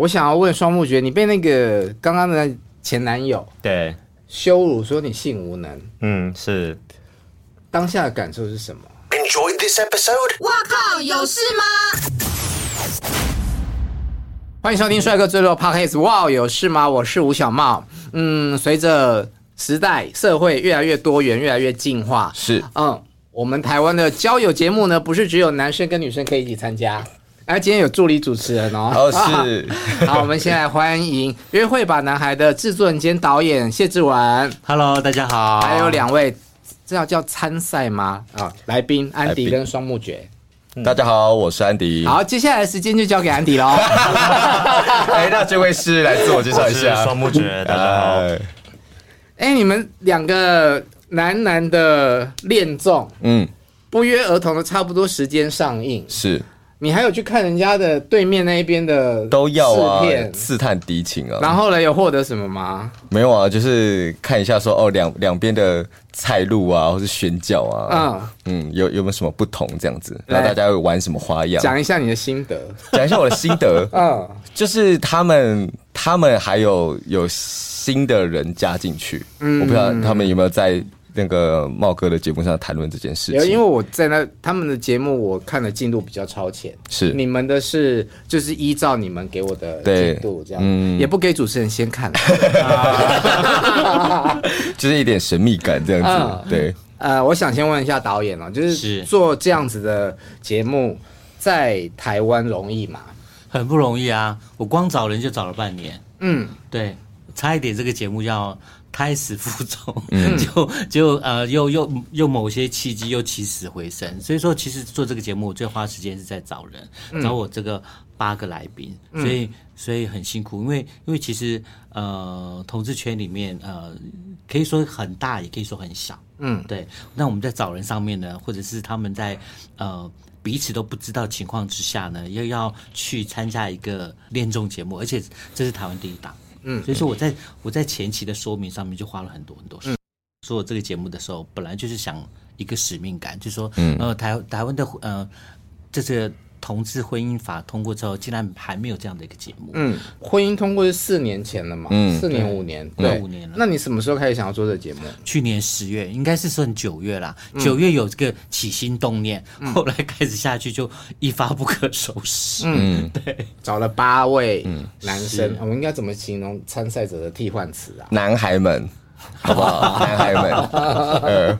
我想要问双木觉，你被那个刚刚的前男友对羞辱说你性无能，嗯，是当下的感受是什么？Enjoy this episode。哇靠，有事吗？欢迎收听帅哥最多 Podcast。哇，有事吗？我是吴小茂。嗯，随着时代社会越来越多元，越来越进化，是嗯，我们台湾的交友节目呢，不是只有男生跟女生可以一起参加。哎，今天有助理主持人哦。哦，是。好，我们先来欢迎《约会吧男孩》的制作人兼导演谢志文。Hello，大家好。还有两位，这要叫参赛吗？啊，来宾安迪跟双木觉。大家好，我是安迪。好，接下来的时间就交给安迪喽。哎，那这位是来自我介绍一下，双木觉。大家好。哎，你们两个男男的恋综，嗯，不约而同的差不多时间上映，是。你还有去看人家的对面那一边的都要啊，试探敌情啊。然后呢，有获得什么吗？没有啊，就是看一下说哦，两两边的菜路啊，或是选角啊，嗯嗯，有有没有什么不同这样子？然后大家会玩什么花样？讲一下你的心得，讲一下我的心得。嗯，就是他们他们还有有新的人加进去，嗯，我不知道他们有没有在。那个茂哥的节目上谈论这件事情，因为我在那他们的节目，我看的进度比较超前。是你们的是就是依照你们给我的进度这样，嗯，也不给主持人先看，就是一点神秘感这样子。对，呃，我想先问一下导演哦，就是做这样子的节目在台湾容易吗？很不容易啊！我光找人就找了半年。嗯，对，差一点这个节目要。胎死腹中，嗯、就就呃，又又又某些契机又起死回生。所以说，其实做这个节目，我最花时间是在找人，嗯、找我这个八个来宾，所以、嗯、所以很辛苦。因为因为其实呃，同志圈里面呃，可以说很大，也可以说很小。嗯，对。那我们在找人上面呢，或者是他们在呃彼此都不知道情况之下呢，又要去参加一个恋综节目，而且这是台湾第一档。嗯，所以说我在我在前期的说明上面就花了很多很多时间。做、嗯、这个节目的时候，本来就是想一个使命感，就是说，嗯、呃，台台湾的呃，这个。同志婚姻法通过之后，竟然还没有这样的一个节目。嗯，婚姻通过是四年前了嘛？嗯，四年五年，对，五年了。那你什么时候开始想要做这个节目？去年十月，应该是算九月啦。九月有这个起心动念，后来开始下去就一发不可收拾。嗯，对，找了八位男生，我们应该怎么形容参赛者的替换词啊？男孩们，好不好？男孩们，呃，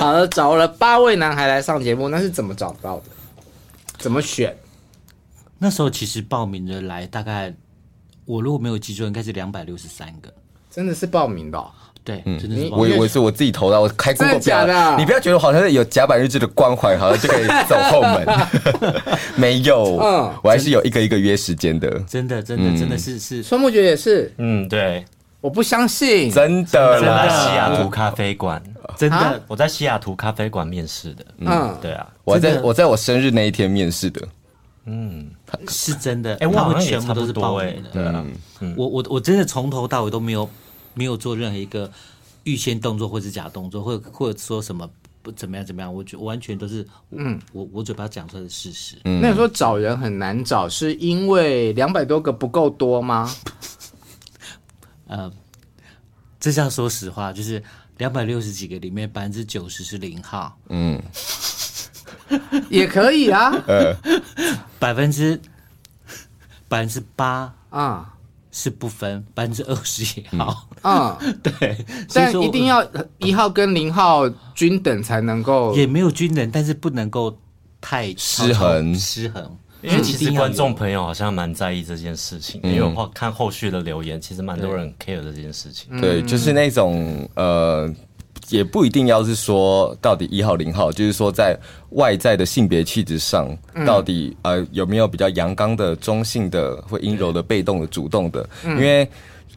好了，找了八位男孩来上节目，那是怎么找到的？怎么选？那时候其实报名的来大概，我如果没有记错，应该是两百六十三个。真的是报名的、哦？对，嗯、真的是。我以为是我自己投的，我开过表。假的？你不要觉得好像是有甲板日志的光环，好像就可以走后门。没有，嗯，我还是有一个一个约时间的。真的，真的，真的，真的是是。双木觉也是，嗯，对，我不相信，真的。真的西雅图咖啡馆，真的，我在西雅图咖啡馆面试的。嗯，对啊。我在我在我生日那一天面试的，嗯，是真的。哎，我们全部都是报名的。对啊，我我我真的从头到尾都没有没有做任何一个预先动作或是假动作，或者或者说什么不怎么样怎么样，我觉完全都是嗯，我我嘴巴讲出来的事实。那你说找人很难找，是因为两百多个不够多吗？呃，这是要说实话，就是。两百六十几个里面，百分之九十是零号。嗯，也可以啊。呃，百分之百分之八啊是不分，百分之二十也好。嗯，对。但一定要一号跟零号均等才能够。也没有均等，但是不能够太失衡。失衡。因为其实观众朋友好像蛮在意这件事情，因为我看后续的留言，其实蛮多人 care 这件事情。对，就是那种呃，也不一定要是说到底一号零号，就是说在外在的性别气质上，到底呃有没有比较阳刚的、中性的、或阴柔的、被动的、主动的？因为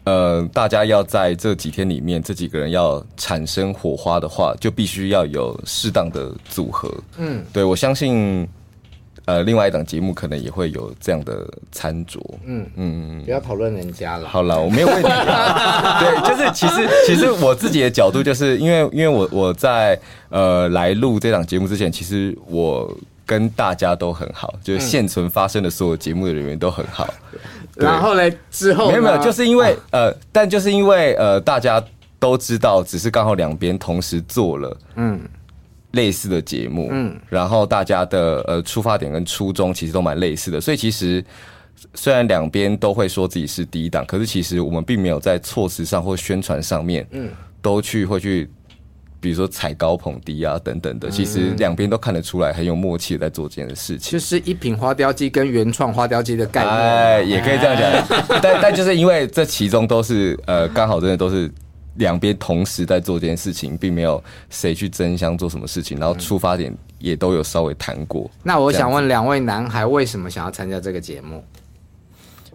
呃，大家要在这几天里面，这几个人要产生火花的话，就必须要有适当的组合。嗯，对，我相信。呃，另外一档节目可能也会有这样的餐桌。嗯嗯，不要讨论人家了。好了，我没有问题。对，就是其实其实我自己的角度，就是因为因为我我在呃来录这档节目之前，其实我跟大家都很好，就是现存发生的所有节目的人员都很好。然后嘞，之后没有没有，就是因为呃，但就是因为呃，大家都知道，只是刚好两边同时做了嗯类似的节目，嗯，然后大家的呃出发点跟初衷其实都蛮类似的，所以其实虽然两边都会说自己是第一档，可是其实我们并没有在措辞上或宣传上面，嗯，都去会去。比如说踩高捧低啊等等的，其实两边都看得出来很有默契的在做这件事情。就是一品花雕鸡跟原创花雕鸡的概念，哎，也可以这样讲。但 但就是因为这其中都是呃，刚好真的都是两边同时在做这件事情，并没有谁去争相做什么事情，然后出发点也都有稍微谈过。那我想问两位男孩，为什么想要参加这个节目？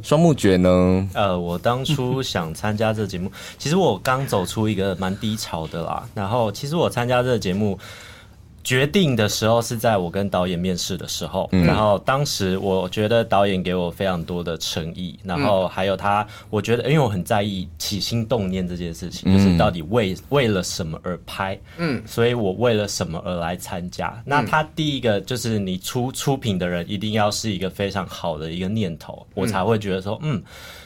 双木觉呢？呃，我当初想参加这个节目，其实我刚走出一个蛮低潮的啦。然后，其实我参加这个节目。决定的时候是在我跟导演面试的时候，然后当时我觉得导演给我非常多的诚意，然后还有他，我觉得因为我很在意起心动念这件事情，就是到底为为了什么而拍，嗯，所以我为了什么而来参加。那他第一个就是你出出品的人一定要是一个非常好的一个念头，我才会觉得说，嗯，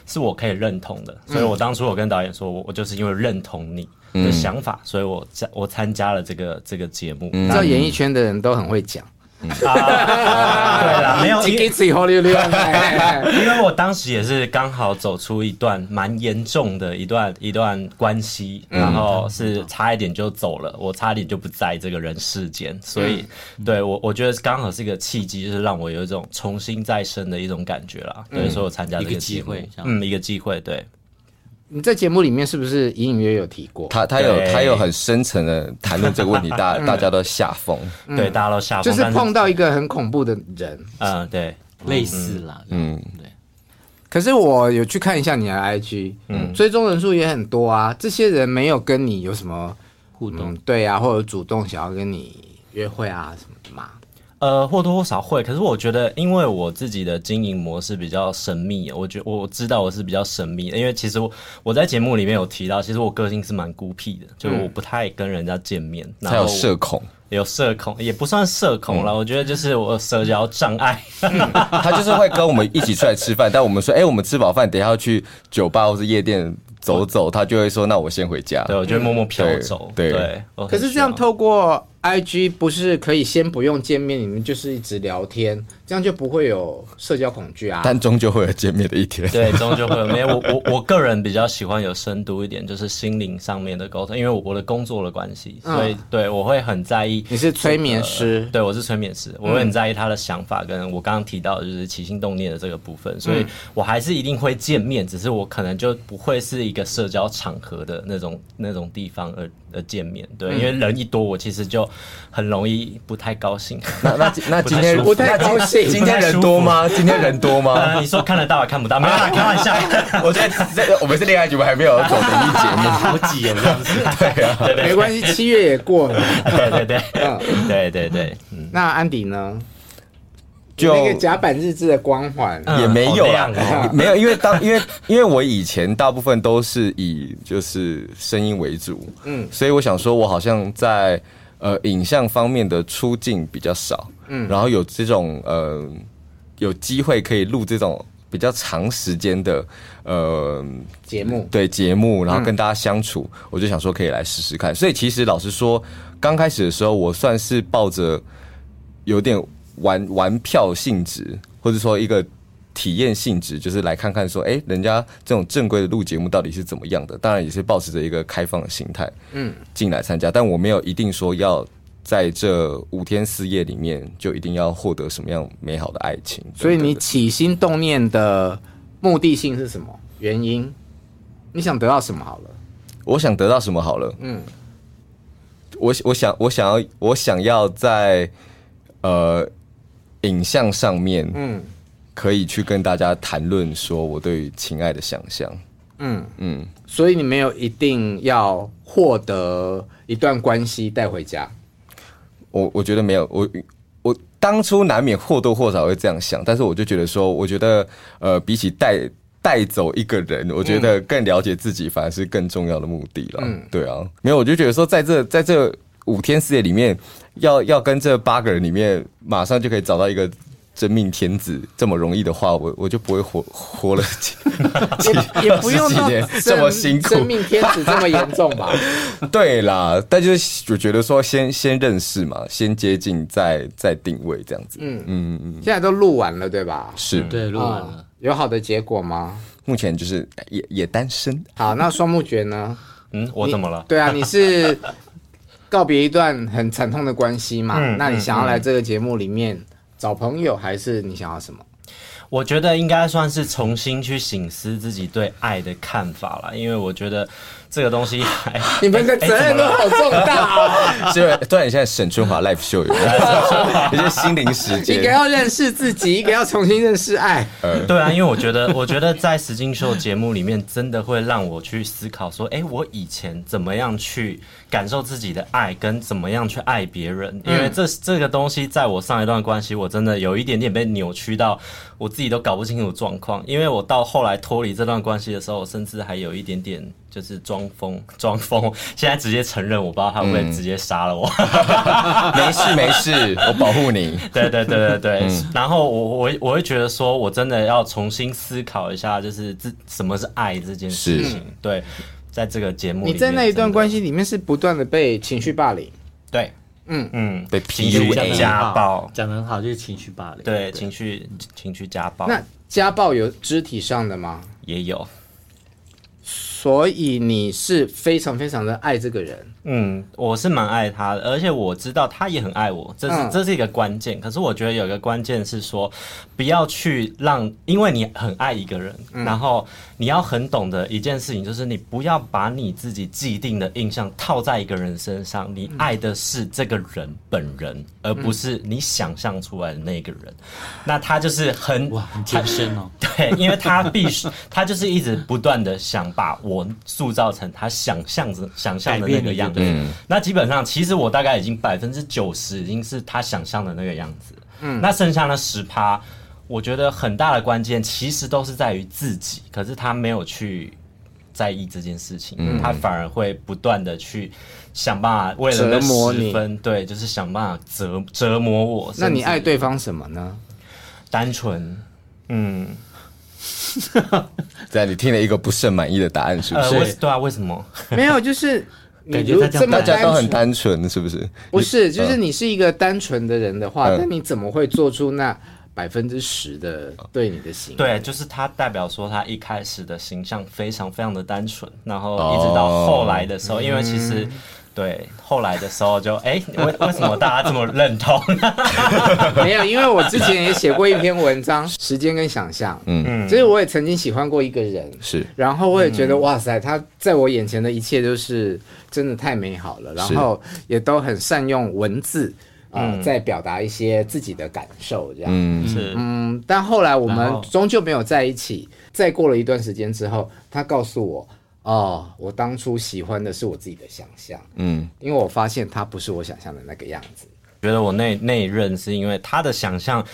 是我可以认同的。所以我当初我跟导演说，我我就是因为认同你。的想法，所以我参我参加了这个这个节目。你知道演艺圈的人都很会讲，对啦，没有 因为我当时也是刚好走出一段蛮严重的一段一段关系，然后是差一点就走了，我差一点就不在这个人世间，所以对我我觉得刚好是一个契机，就是让我有一种重新再生的一种感觉啦。对，所以我参加这个机会，嗯，一个机会，对。你在节目里面是不是隐隐约约有提过？他他有他有很深层的谈论这个问题，大大家都吓疯，对，大家都吓疯，就是碰到一个很恐怖的人，嗯，对，类似啦，嗯，对。可是我有去看一下你的 IG，嗯，追踪人数也很多啊。这些人没有跟你有什么互动，对啊，或者主动想要跟你约会啊什么的吗？呃，或多或少会，可是我觉得，因为我自己的经营模式比较神秘，我觉我知道我是比较神秘的，因为其实我我在节目里面有提到，其实我个性是蛮孤僻的，就我不太跟人家见面，还有社恐，有社恐也不算社恐了，我觉得就是我社交障碍，他就是会跟我们一起出来吃饭，但我们说，哎，我们吃饱饭，等一下要去酒吧或是夜店走走，他就会说，那我先回家，对，我就会默默飘走，对，可是这样透过。IG 不是可以先不用见面，你们就是一直聊天，这样就不会有社交恐惧啊。但终究会有见面的一天。对，终究会有。没有，我我我个人比较喜欢有深度一点，就是心灵上面的沟通，因为我的工作的关系，所以、嗯、对我会很在意。你是催眠师？呃、对，我是催眠师，我会很在意他的想法，跟我刚刚提到的就是起心动念的这个部分，所以我还是一定会见面，只是我可能就不会是一个社交场合的那种那种地方而而见面。对，因为人一多，我其实就很容易不太高兴。那那那 今天不太高兴，今天人多吗？今天人多吗？你说看得到还看不到？没有啦，开玩笑。我觉得这我们是恋爱节目，还没有走灵异节目，好挤哦，这样子。对啊，没关系，七月也过了。对对对，嗯，对对对。那安迪呢？就那个甲板日志的光环也没有啊，没有，因为当因为因为我以前大部分都是以就是声音为主，嗯，所以我想说，我好像在。呃，影像方面的出镜比较少，嗯，然后有这种呃，有机会可以录这种比较长时间的呃节目，对节目，然后跟大家相处，嗯，我就想说可以来试试看。所以其实老实说，刚开始的时候，我算是抱着有点玩玩票性质，或者说一个。体验性质就是来看看说，哎，人家这种正规的录节目到底是怎么样的？当然也是保持着一个开放的心态，嗯，进来参加。但我没有一定说要在这五天四夜里面就一定要获得什么样美好的爱情。所以你起心动念的目的性是什么？原因？你想得到什么？好了，我想得到什么？好了，嗯，我我想我想要我想要在呃影像上面，嗯。可以去跟大家谈论说我对于情爱的想象，嗯嗯，所以你没有一定要获得一段关系带回家，我我觉得没有，我我当初难免或多或少会这样想，但是我就觉得说，我觉得呃，比起带带走一个人，我觉得更了解自己反而是更重要的目的了。嗯，对啊，没有，我就觉得说，在这在这五天四夜里面，要要跟这八个人里面，马上就可以找到一个。真命天子这么容易的话，我我就不会活活了 几也也不用这么辛苦真命天子这么严重吧？对啦，但就是我觉得说先先认识嘛，先接近再再定位这样子。嗯嗯嗯，现在都录完了，对吧？是，对，录完了。啊有好的结果吗？目前就是也也单身。好，那双木觉呢？嗯，我怎么了？对啊，你是 告别一段很惨痛的关系嘛？嗯那你想要来这个节目里面找朋友，还是你想要什么？我觉得应该算是重新去醒思自己对爱的看法了，因为我觉得这个东西，哎你们的责任都好重大哦。是因为突然现在沈春华 live show 有没有 有些心灵时间一个，要认识自己，一个要重新认识爱。对啊，因为我觉得，我觉得在实境秀节目里面，真的会让我去思考说，哎，我以前怎么样去感受自己的爱，跟怎么样去爱别人？因为这这个东西，在我上一段关系，我真的有一点点被扭曲到，我自己都搞不清楚状况。因为我到后来脱离这段关系的时候，我甚至还有一点点就是装疯，装疯。现在直接承认，我不知道他会不会直接杀了我。没事没事，我保护你。对对对对对，然后我我我会觉得说，我真的要重新思考一下，就是这什么是爱这件事情。对，在这个节目里面，你在那一段关系里面是不断的被情绪霸凌，对，嗯嗯，被情绪 PUA 家暴，讲得很好，就是情绪霸凌。对，情绪情绪家暴，那家暴有肢体上的吗？也有。所以你是非常非常的爱这个人，嗯，我是蛮爱他的，而且我知道他也很爱我，这是、嗯这是一个关键。可是我觉得有一个关键是说，不要去让，因为你很爱一个人，嗯然后你要很懂得一件事情，就是你不要把你自己既定的印象套在一个人身上，你爱的是这个人本人，而不是你想象出来的那个人。那他就是很哇，很艰深哦。对，因为他必须，他就是一直不断的想把我塑造成他想象着想象的那个样子。嗯那基本上，其实我大概已经百分之九十已经是他想象的那个样子。嗯，那剩下那十趴，我觉得很大的关键其实都是在于自己，可是他没有去在意这件事情，他反而会不断的去想办法为了那折磨你十分，对，就是想办法折折磨我。那你爱对方什么呢？单纯，嗯。在你听了一个不甚满意的答案，是不呃，是？为对啊，为什么？没有，就是你感觉大家都很单纯，是不是？不是，就是你是一个单纯的人的话，嗯那你怎么会做出那百分之十的对你的行为？对，就是他代表说他一开始的形象非常非常的单纯，然后一直到后来的时候，因为其实。对，后来的时候就哎，为为什么大家这么认同？没有，因为我之前也写过一篇文章《时间跟想象》，嗯，就是我也曾经喜欢过一个人，是。然后我也觉得、哇塞，他在我眼前的一切都是真的太美好了，然后也都很善用文字啊、呃在表达一些自己的感受，这样，嗯。是，嗯，但后来我们终究没有在一起。再过了一段时间之后，他告诉我，哦，我当初喜欢的是我自己的想象，嗯，因为我发现他不是我想象的那个样子。觉得我那那一任是因为他的想象。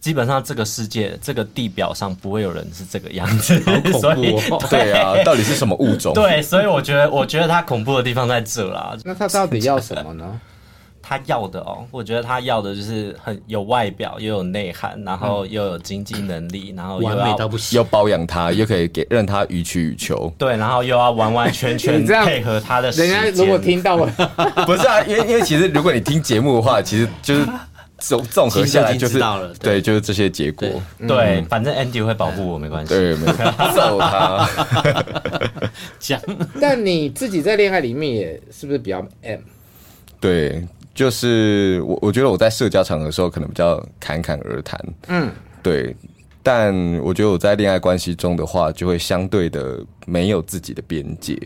基本上这个世界，这个地表上不会有人是这个样子，所以 对啊，到底是什么物种？对，所以我觉得，我觉得他恐怖的地方在这啦。那他到底要什么呢？他要的哦，我觉得他要的就是很有外表，又有内涵，然后又有经济能力，然后又完美要到不行。又包养他，又可以给让他予取予求。对，然后又要完完全全 你这样配合他的时人间。家如果听到我，不是啊，因为因为其实如果你听节目的话，其实就是综综合下来就是其实都已经知道了对对，就是这些结果。对，反正 Andy 会保护我，没关系。对，没有揍他。讲但你自己在恋爱里面也是不是比较 M？对，就是我我觉得我在社交场合的时候可能比较侃侃而谈。嗯，对。但我觉得我在恋爱关系中的话，就会相对的没有自己的边界。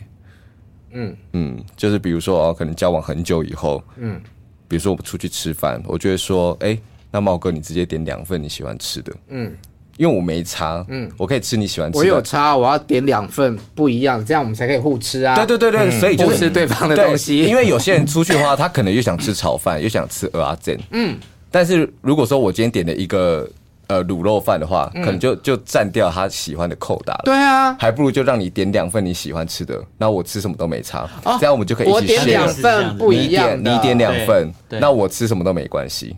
嗯嗯，就是比如说哦，可能交往很久以后，嗯，比如说我们出去吃饭，我就会说，哎、那茂哥你直接点两份你喜欢吃的，嗯，因为我没差，嗯，我可以吃你喜欢吃的，我有差，我要点两份不一样，这样我们才可以互吃啊。对对对对，所以就是吃对方的对东西。因为有些人出去的话，他可能又想吃炒饭，又想吃蚵仔煎，嗯，但是如果说我今天点了一个呃卤肉饭的话，可能就就占掉他喜欢的扣打了。对啊，还不如就让你点两份你喜欢吃的，然后我吃什么都没差，哦这样我们就可以一起我点 share 两份不你一样的，点你点两份，那我吃什么都没关系。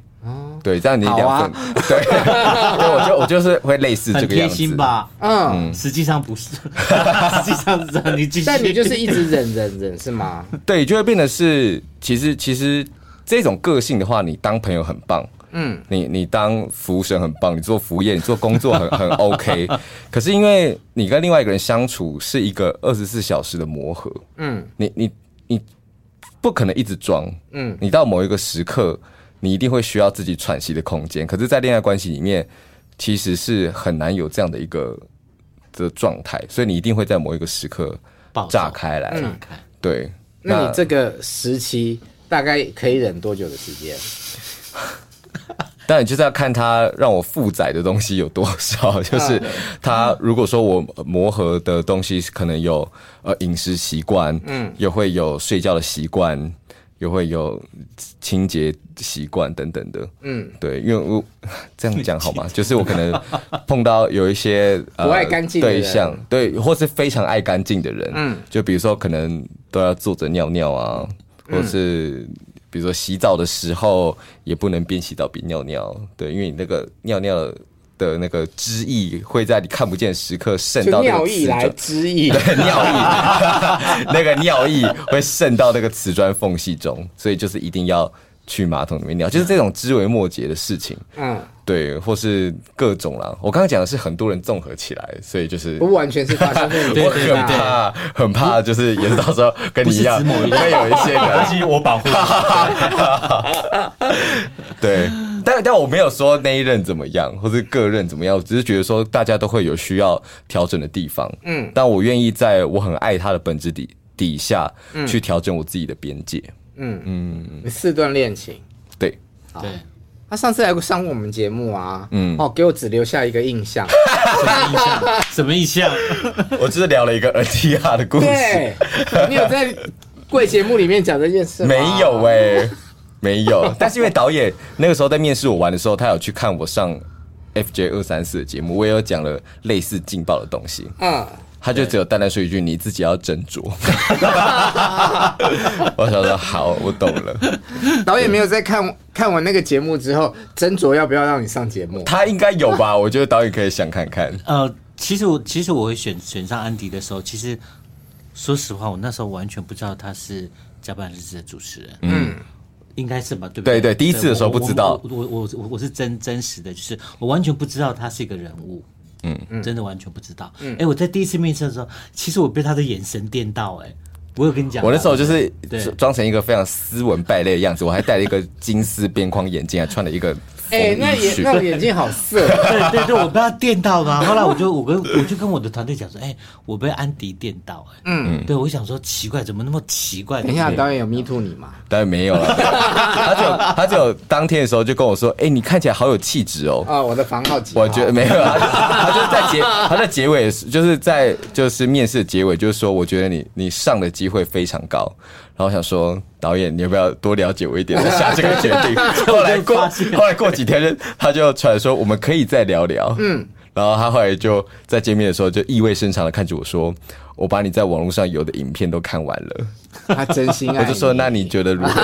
对，这样你两份，好啊对，对，我就我就是会类似这个样子心？吧？嗯，实际上不是，实际上是这样。你继续，但你就是一直忍忍忍是吗？对，就会变得是，其实其实这种个性的话，你当朋友很棒，嗯，你你当服务生很棒，你做服务业，你做工作很很 OK。可是因为你跟另外一个人相处是一个二十四小时的磨合，嗯，你你你不可能一直装，嗯你到某一个时刻，你一定会需要自己喘息的空间。可是，在恋爱关系里面，其实是很难有这样的一个的状态，所以你一定会在某一个时刻爆炸开来。炸开。对，那你这个时期大概可以忍多久的时间？但你就是要看他让我负载的东西有多少，就是他如果说我磨合的东西可能有呃饮食习惯，嗯，也会有睡觉的习惯，又会有清洁习惯等等的，嗯，对，因为我这样讲好吗？就是我可能碰到有一些呃不爱干净对象，对，或是非常爱干净的人，嗯，就比如说可能都要坐着尿尿啊，或是。比如说洗澡的时候也不能边洗澡边尿尿，对，因为你那个尿尿的那个汁液会在你看不见的时刻渗到那个尿液来汁液，对，尿液，那个尿液会渗到那个瓷砖缝隙中，所以就是一定要去马桶里面尿，就是这种枝微末节的事情，嗯，对，或是各种啦。我刚刚讲的是很多人综合起来，所以就是不完全是发生在你 我很。怕，很怕，就是也是到时候跟你一样，会有一些人。关系我保护对，但但我没有说那一任怎么样，或是各任怎么样，我只是觉得说大家都会有需要调整的地方。嗯，但我愿意在我很爱他的本质底底下去调整我自己的边界。嗯嗯，四段恋情，对，对，他上次来过上过我们节目啊，嗯哦，给我只留下一个印象，什么印象？什么印象？我只是聊了一个 NTR 的故事，对，你有在贵节目里面讲这件事吗？没有哎、没有。但是因为导演那个时候在面试我玩的时候，他有去看我上 FJ 二三四的节目，我也有讲了类似劲爆的东西。嗯，他就只有淡淡说一句：“你自己要斟酌。”我想说好，我懂了。导演没有在看看完那个节目之后斟酌要不要让你上节目。他应该有吧？我觉得导演可以想看看。呃，其实我其实我会选选上安迪的时候，其实说实话，我那时候完全不知道他是加班日志的主持人。嗯，应该是吧？对不对？对对第一次的时候不知道我我我我我是真真实的，就是我完全不知道他是一个人物。嗯嗯，真的完全不知道。哎、欸，我在第一次面试的时候，其实我被他的眼神电到、欸。哎，我有跟你讲，我那时候就是对装成一个非常斯文败类的样子，我还戴了一个金丝边框眼镜，还穿了一个哎、欸，那眼那眼睛好色。对对对，我被他电到嘛。后来我就我跟我就跟我的团队讲说，哎、欸，我被安迪电到、欸，哎，嗯，对我想说奇怪，怎么那么奇怪？等一下，导演有 me too 你吗？导演没有了，他就他就当天的时候就跟我说，哎、欸，你看起来好有气质哦。啊、哦，我的房号？我觉得没有，他就他就在结他在结尾，就是在就是面试的结尾，就是说，我觉得你你上的机会非常高。然后我想说，导演，你要不要多了解我一点，再下这个决定？后来过后来过几天，他就出来说，我们可以再聊聊。嗯，然后他后来就在见面的时候，就意味深长的看着我说：“我把你在网络上有的影片都看完了。”他真心爱。我就说：“那你觉得如何？”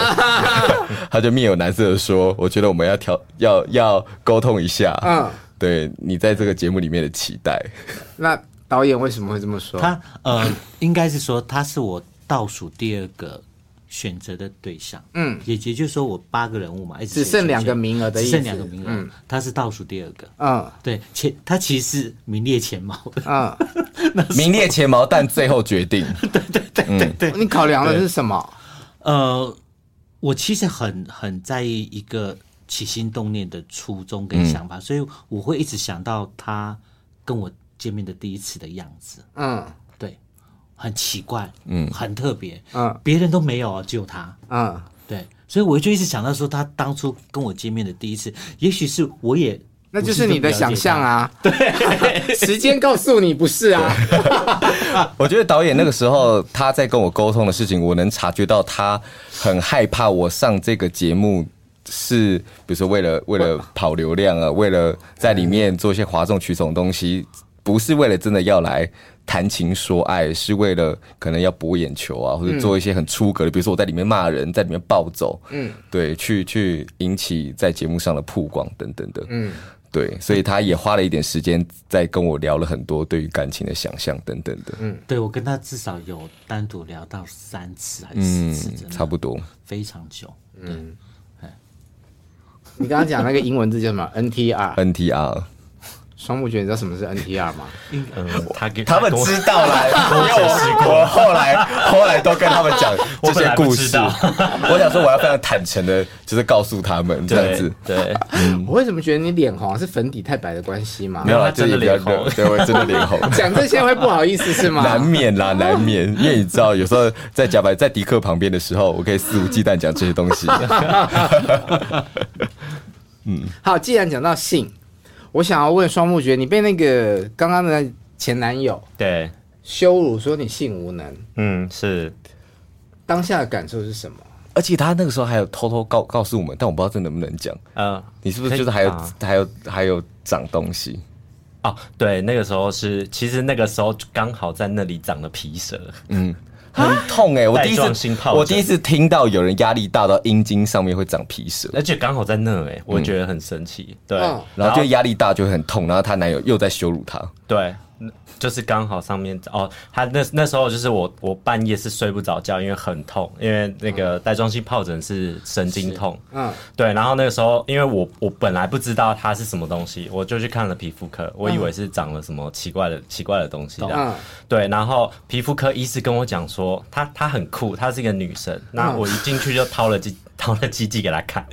他就面有难色的说：“我觉得我们要调，要要沟通一下。”嗯，对你在这个节目里面的期待。那导演为什么会这么说？他呃，应该是说他是我。倒数第二个选择的对象，嗯，也也就是说，我八个人物嘛，只剩两个名额的意思，只剩两个名额，嗯，他是倒数第二个，嗯，对，前他其实是名列前茅的，嗯，名列前茅，但最后决定，对对对对对，嗯、你考量的是什么？呃，我其实很很在意一个起心动念的初衷跟想法，嗯、所以我会一直想到他跟我见面的第一次的样子，嗯。很奇怪，嗯，很特别，嗯，别人都没有，只有他，嗯，对，所以我就一直想到说，他当初跟我见面的第一次，也许是我也，那就是你的想象啊，对，时间告诉你不是啊。我觉得导演那个时候他在跟我沟通的事情，我能察觉到他很害怕我上这个节目是，比如说为了为了跑流量啊，为了在里面做一些哗众取宠的东西。不是为了真的要来谈情说爱，是为了可能要博眼球啊，或者做一些很出格的，比如说我在里面骂人，在里面暴走，嗯，对，去去引起在节目上的曝光等等的，嗯。对，所以他也花了一点时间在跟我聊了很多对于感情的想象等等的。嗯，对，我跟他至少有单独聊到三次还是四次，嗯，差不多，非常久。嗯，你刚刚讲那个英文字叫什么？NTR，NTR。双木觉，你知道什么是 NTR 吗？嗯，他给他们知道了，因为我我后来后来都跟他们讲 这些故事。我，想说，我要非常坦诚的，就是告诉他们这样子。对，我为什么觉得你脸红？是粉底太白的关系吗？没有啦，真的脸红，对，我真的脸红。讲这些会不好意思是吗？难免啦，难免，因为你知道，有时候在假白在迪克旁边的时候，我可以肆无忌惮讲这些东西。嗯，好，既然讲到性。我想要问双木觉，你被那个刚刚的前男友对羞辱，说你性无能，嗯，是当下的感受是什么？而且他那个时候还有偷偷告告诉我们，但我不知道这能不能讲。嗯、呃，你是不是就是还有、啊、还有还有长东西？哦，对，那个时候是，其实那个时候刚好在那里长了皮蛇，嗯。很痛哎、欸！我第一次，我第一次听到有人压力大到阴茎上面会长皮蛇，而且刚好在那哎、欸，我觉得很神奇。对，然后就压力大就会很痛，然后她男友又在羞辱她。对。就是刚好上面哦，他那那时候就是我我半夜是睡不着觉，因为很痛，因为那个带状性疱疹是神经痛，嗯，对，然后那个时候因为我我本来不知道它是什么东西，我就去看了皮肤科，我以为是长了什么奇怪的奇怪的东西的，嗯，对，然后皮肤科医师跟我讲说，她她很酷，她是一个女生，那我一进去就掏了几。掏了鸡鸡给他看，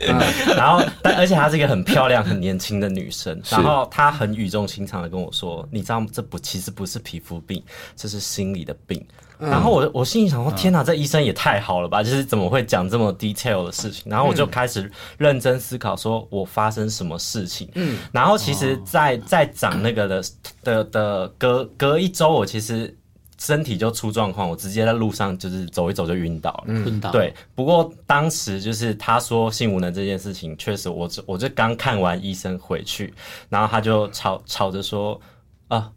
然后但而且她是一个很漂亮、很年轻的女生，然后她很语重心长的跟我说：“你知道这不其实不是皮肤病，这是心理的病。”然后我我心里想说：“天哪，这医生也太好了吧！就是怎么会讲这么 detail 的事情？”然后我就开始认真思考，说我发生什么事情。嗯，然后其实在，在在长那个的的的隔隔一周，我其实。身体就出状况，我直接在路上就是走一走就晕倒了。晕倒。对，不过当时就是他说性无能这件事情，确实我我就刚看完医生回去，然后他就吵吵着说啊。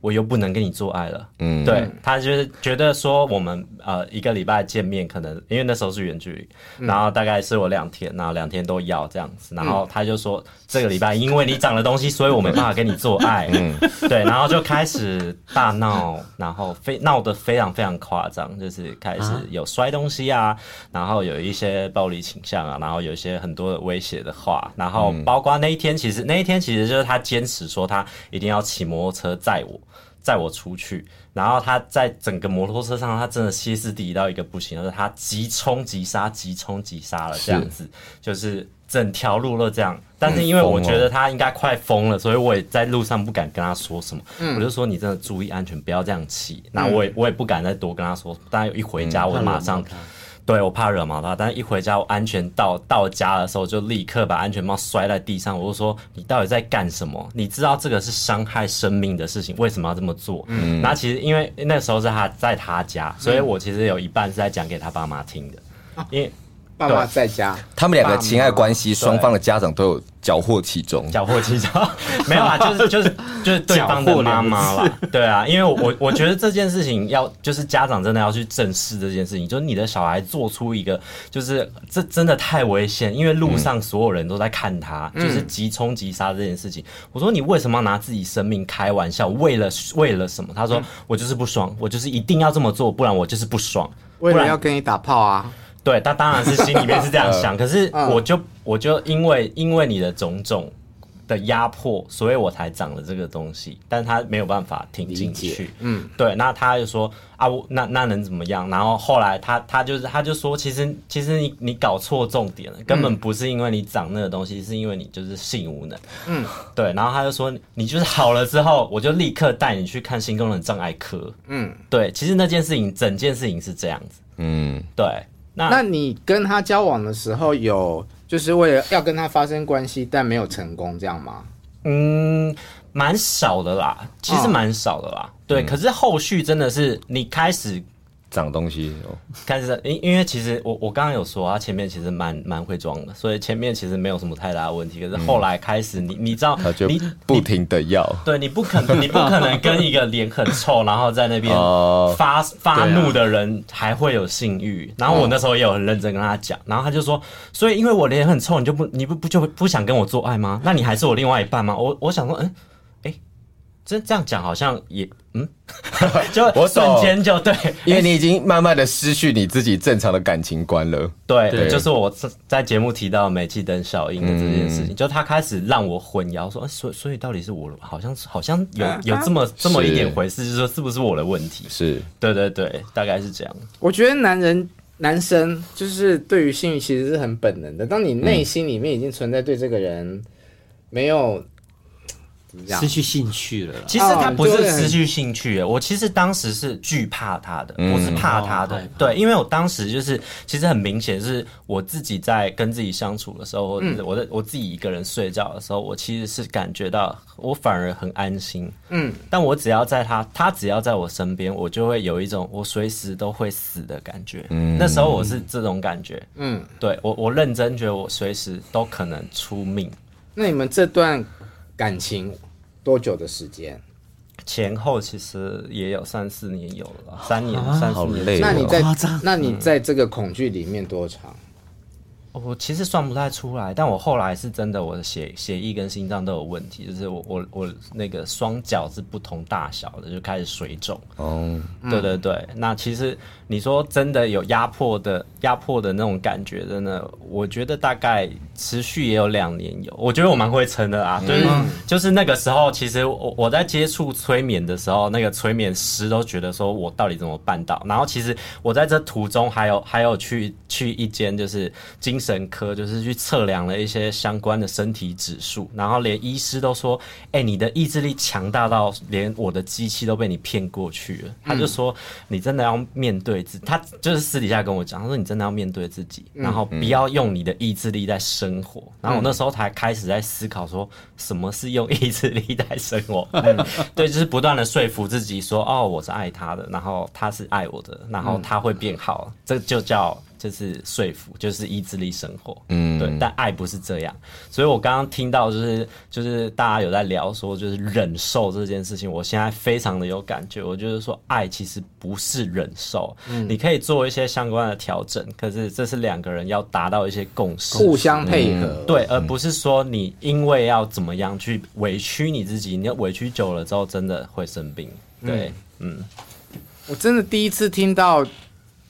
我又不能跟你做爱了，嗯，对，他就是觉得说我们呃一个礼拜见面，可能因为那时候是远距离，嗯，然后大概是我两天，然后两天都要这样子，然后他就说，嗯，这个礼拜因为你长了东西，所以我没办法跟你做爱，嗯，对，然后就开始大闹，然后非闹得非常非常夸张，就是开始有摔东西啊，然后有一些暴力倾向啊，然后有一些很多的威胁的话，然后包括那一天，其实那一天其实就是他坚持说他一定要骑摩托车载我。载我出去，然后他在整个摩托车上，他真的歇斯底里到一个不行，就是他急冲急刹，急冲急刹了这样子，就是整条路都这样。但是因为我觉得他应该快疯了，所以我也在路上不敢跟他说什么，嗯、我就说你真的注意安全，不要这样骑。那我也我也不敢再多跟他说，但一回家我马上。对，我怕惹毛他，但是一回家我安全到到家的时候，就立刻把安全帽摔在地上。我就说：“你到底在干什么？你知道这个是伤害生命的事情，为什么要这么做？”嗯，那其实因为那时候是他在他家，所以我其实有一半是在讲给他爸妈听的，因为。爸妈在家，他们两个情爱关系，双方的家长都有搅和其中。搅和其中，没有啊，就是就是就是对方的妈妈啦。对啊，因为我我觉得这件事情要就是家长真的要去正视这件事情，就是你的小孩做出一个，就是这真的太危险，因为路上所有人都在看他，嗯、就是急冲急刹这件事情。我说你为什么要拿自己生命开玩笑？为了为了什么？他说我就是不爽，我就是一定要这么做，不然我就是不爽。为了要跟你打炮啊。对，他当然是心里面是这样想，可是我就我就因为因为你的种种的压迫，所以我才长了这个东西，但他没有办法听进去，嗯，对，那他就说啊，我那那能怎么样？然后后来他他就是他就说，其实其实你你搞错重点了，根本不是因为你长那个东西，是因为你就是性无能，嗯，对，然后他就说你就是好了之后，我就立刻带你去看性功能障碍科，嗯，对，其实那件事情整件事情是这样子，嗯，对。那，那你跟他交往的时候，有就是为了要跟他发生关系，但没有成功，这样吗？嗯，蛮少的啦，其实蛮少的啦。哦、对，嗯、可是后续真的是你开始长东西哦，开始，因因为其实我我刚刚有说，他前面其实蛮蛮会装的，所以前面其实没有什么太大的问题。可是后来开始你，你你知道，他就你不停的要，对，你不可能，你不可能跟一个脸很臭，然后在那边发发怒的人还会有性欲。然后我那时候也有很认真跟他讲，然后他就说，所以因为我脸很臭，你就不你不不就不想跟我做爱吗？那你还是我另外一半吗？我我想说，嗯。这这样讲好像也嗯，就我瞬间就对，因为你已经慢慢的失去你自己正常的感情观了。对，对就是我在节目提到煤气灯效应的这件事情，嗯、就他开始让我混淆，说，所所以到底是我，好像好像有有这么这么一点回事，就是说是不是我的问题？是，对对对，大概是这样。我觉得男人男生就是对于性欲其实是很本能的，当你内心里面已经存在对这个人没有。失去兴趣了。其实他不是失去兴趣，我其实当时是惧怕他的，我是怕他的。对，因为我当时就是其实很明显是我自己在跟自己相处的时候，我我在我自己一个人睡觉的时候，我其实是感觉到我反而很安心。嗯，但我只要在他，他只要在我身边，我就会有一种我随时都会死的感觉。嗯，那时候我是这种感觉。嗯，对我我认真觉得我随时都可能出命。那你们这段感情多久的时间？前后其实也有三四年有了，三年、啊、三四年。那你在那你在这个恐惧里面多长？我其实算不太出来，但我后来是真的，我的血血液跟心脏都有问题，就是我我我那个双脚是不同大小的，就开始水肿。哦，对对对，那其实你说真的有压迫的压迫的那种感觉，真的，我觉得大概持续也有两年有，我觉得我蛮会撑的啊，就是、嗯、就是那个时候，其实我我在接触催眠的时候，那个催眠师都觉得说我到底怎么办到，然后其实我在这途中还有还有去去一间就是精神。整科就是去测量了一些相关的身体指数，然后连医师都说：“哎、欸，你的意志力强大到连我的机器都被你骗过去了。”他就说：“你真的要面对自己。”他就是私底下跟我讲，他说：“你真的要面对自己，然后不要用你的意志力在生活。”然后我那时候才开始在思考说：“什么是用意志力在生活？” 对，就是不断的说服自己说：“哦，我是爱他的，然后他是爱我的，然后他会变好。”这就叫。就是说服，就是意志力生活，嗯，对，但爱不是这样，所以我刚刚听到就是就是大家有在聊说就是忍受这件事情，我现在非常的有感觉，我就是说爱其实不是忍受，嗯，你可以做一些相关的调整，可是这是两个人要达到一些共识，互相配合，嗯，对，而不是说你因为要怎么样去委屈你自己，你要委屈久了之后真的会生病，对，嗯，嗯，我真的第一次听到。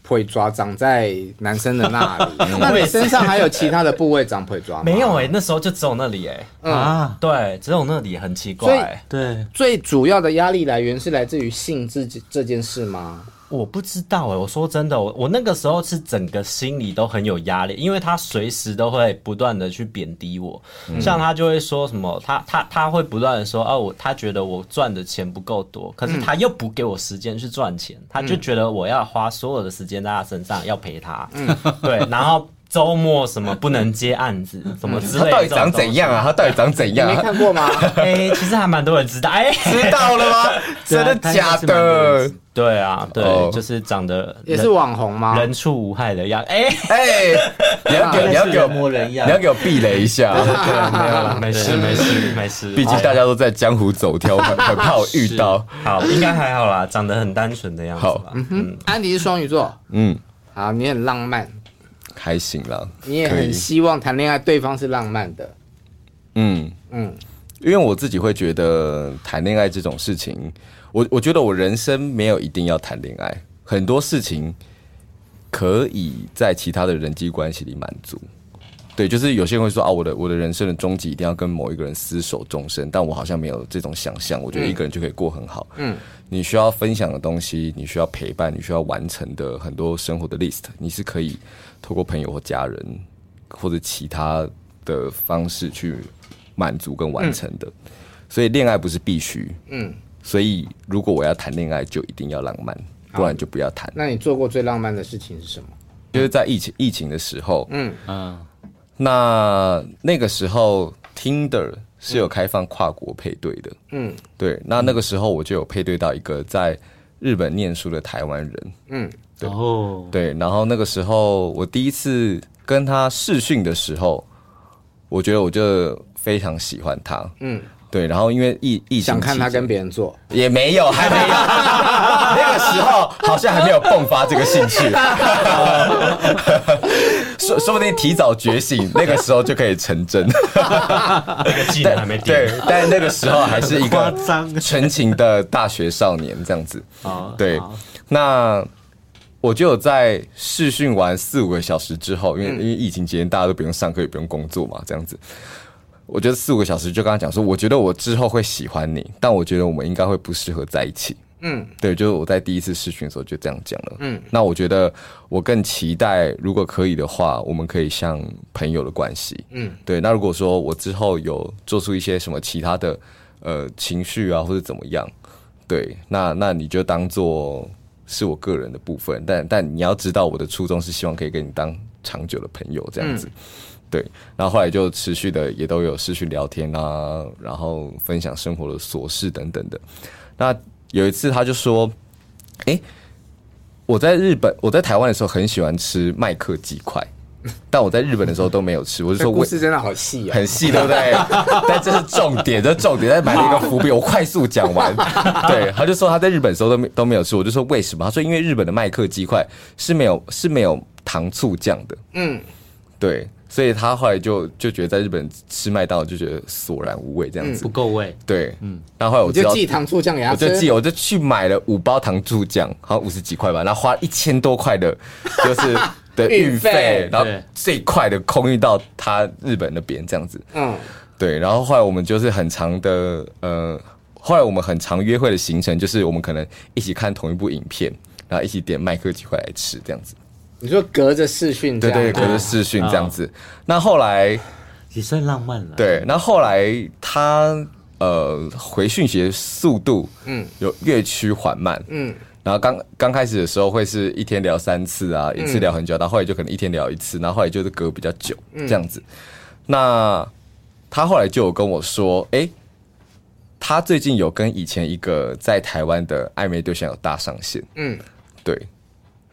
腿抓长在男生的那里，那你身上还有其他的部位长腿抓吗？没有哎、欸，那时候就只有那里哎、欸。啊，对，只有那里很奇怪、欸。对，最主要的压力来源是来自于性这这件事吗？我不知道哎、欸，我说真的，我我那个时候是整个心里都很有压力，因为他随时都会不断的去贬低我，嗯、像他就会说什么，他他他会不断的说，哦、啊，我他觉得我赚的钱不够多，可是他又不给我时间去赚钱，嗯、他就觉得我要花所有的时间在他身上，要陪他，嗯，对，然后。周末什么不能接案子，什么之类的。他到底长怎样啊？他到底长怎样？你没看过吗？哎、欸，其实还蛮多人知道。哎、欸，知道了吗？真的假的？对啊，对，哦、就是长得也是网红吗？人畜无害的样。哎、欸、哎、欸，你要 给你要给我摸人样，你要给我避雷一下。对，没有了，没事没事没事。毕竟大家都在江湖走跳，很很怕我遇到。好，应该还好啦，长得很单纯的样子吧。嗯哼，安迪是双鱼座。嗯，好，你很浪漫。还行啦，你也很希望谈恋爱，对方是浪漫的。嗯嗯，因为我自己会觉得谈恋爱这种事情，我我觉得我人生没有一定要谈恋爱，很多事情可以在其他的人际关系里满足。对，就是有些人会说啊，我的我的人生的终极一定要跟某一个人厮守终身，但我好像没有这种想象。我觉得一个人就可以过很好。嗯，你需要分享的东西，你需要陪伴，你需要完成的很多生活的 list，你是可以透过朋友或家人或者其他的方式去满足跟完成的。嗯，所以恋爱不是必须。嗯，所以如果我要谈恋爱，就一定要浪漫，不然就不要谈。那你做过最浪漫的事情是什么？就是在疫情疫情的时候。嗯嗯。那那个时候，Tinder 是有开放跨国配对的。嗯，对。那那个时候我就有配对到一个在日本念书的台湾人。嗯，对哦，对，然后那个时候我第一次跟他试训的时候，我觉得我就非常喜欢他。嗯。对，然后因为疫疫情，想看他跟别人做，也没有，还没有，那个时候好像还没有迸发这个兴趣，说说不定提早觉醒，那个时候就可以成真。那个技能还没对，但那个时候还是一个纯情的大学少年这样子。对，那我就有在试训完四五个小时之后，因为因为疫情期间大家都不用上课，也不用工作嘛，这样子。我觉得四五个小时就跟他讲说，我觉得我之后会喜欢你，但我觉得我们应该会不适合在一起。嗯，对，就是我在第一次试训的时候就这样讲了。嗯，那我觉得我更期待，如果可以的话，我们可以像朋友的关系。嗯，对。那如果说我之后有做出一些什么其他的呃情绪啊，或者怎么样，对，那那你就当做是我个人的部分。但但你要知道，我的初衷是希望可以跟你当长久的朋友，这样子。嗯对，然后后来就持续的也都有失去聊天啊，然后分享生活的琐事等等的。那有一次他就说：“哎，我在日本，我在台湾的时候很喜欢吃麦克鸡块，但我在日本的时候都没有吃。”我就说：“故事真的好细啊，很细，对不对？” 但这是重点，这是重点，在埋了一个伏笔。我快速讲完。对，他就说他在日本的时候都没都没有吃。我就说为什么？他说因为日本的麦克鸡块是没有是没有糖醋酱的。嗯，对。所以他后来就就觉得在日本吃麦当劳就觉得索然无味这样子，不够味。对，嗯。然后后来我就寄糖醋酱给他，我就寄，我就去买了五包糖醋酱，好像五十几块吧，然后花一千多块的，就是的运费，然后最快的空运到他日本那边这样子。嗯，对。然后后来我们就是很长的，呃，后来我们很常约会的行程就是我们可能一起看同一部影片，然后一起点麦克鸡块来吃这样子。你说隔着视讯，对对，隔着视讯这样子。哦、那后来也算浪漫了。对，那后来他呃回讯息的速度，嗯，有越趋缓慢，嗯。然后刚刚开始的时候会是一天聊三次啊，一次聊很久，到、嗯、后来就可能一天聊一次，然后后来就是隔比较久这样子。嗯、那他后来就有跟我说，哎、欸，他最近有跟以前一个在台湾的暧昧对象有搭上线，嗯，对。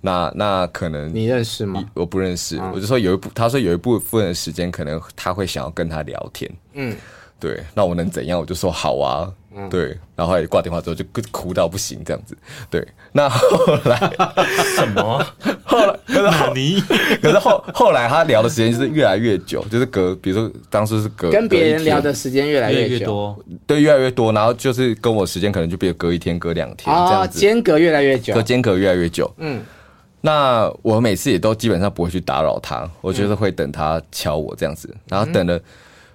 那那可能你认识吗？我不认识，我就说有一部，他说有一部分的时间可能他会想要跟他聊天，嗯，对，那我能怎样？我就说好啊，嗯对，然后后来挂电话之后就哭到不行这样子，对，那后来 什么？后来可是后你，可是后后来他聊的时间就是越来越久，就是隔，比如说当时是隔跟别人聊的时间越来越越多，对，越来越多，然后就是跟我时间可能就比如隔一天、隔两天这样子，间隔越来越久，隔间隔越来越久，嗯。那我每次也都基本上不会去打扰他，我就是会等他敲我这样子，然后等了，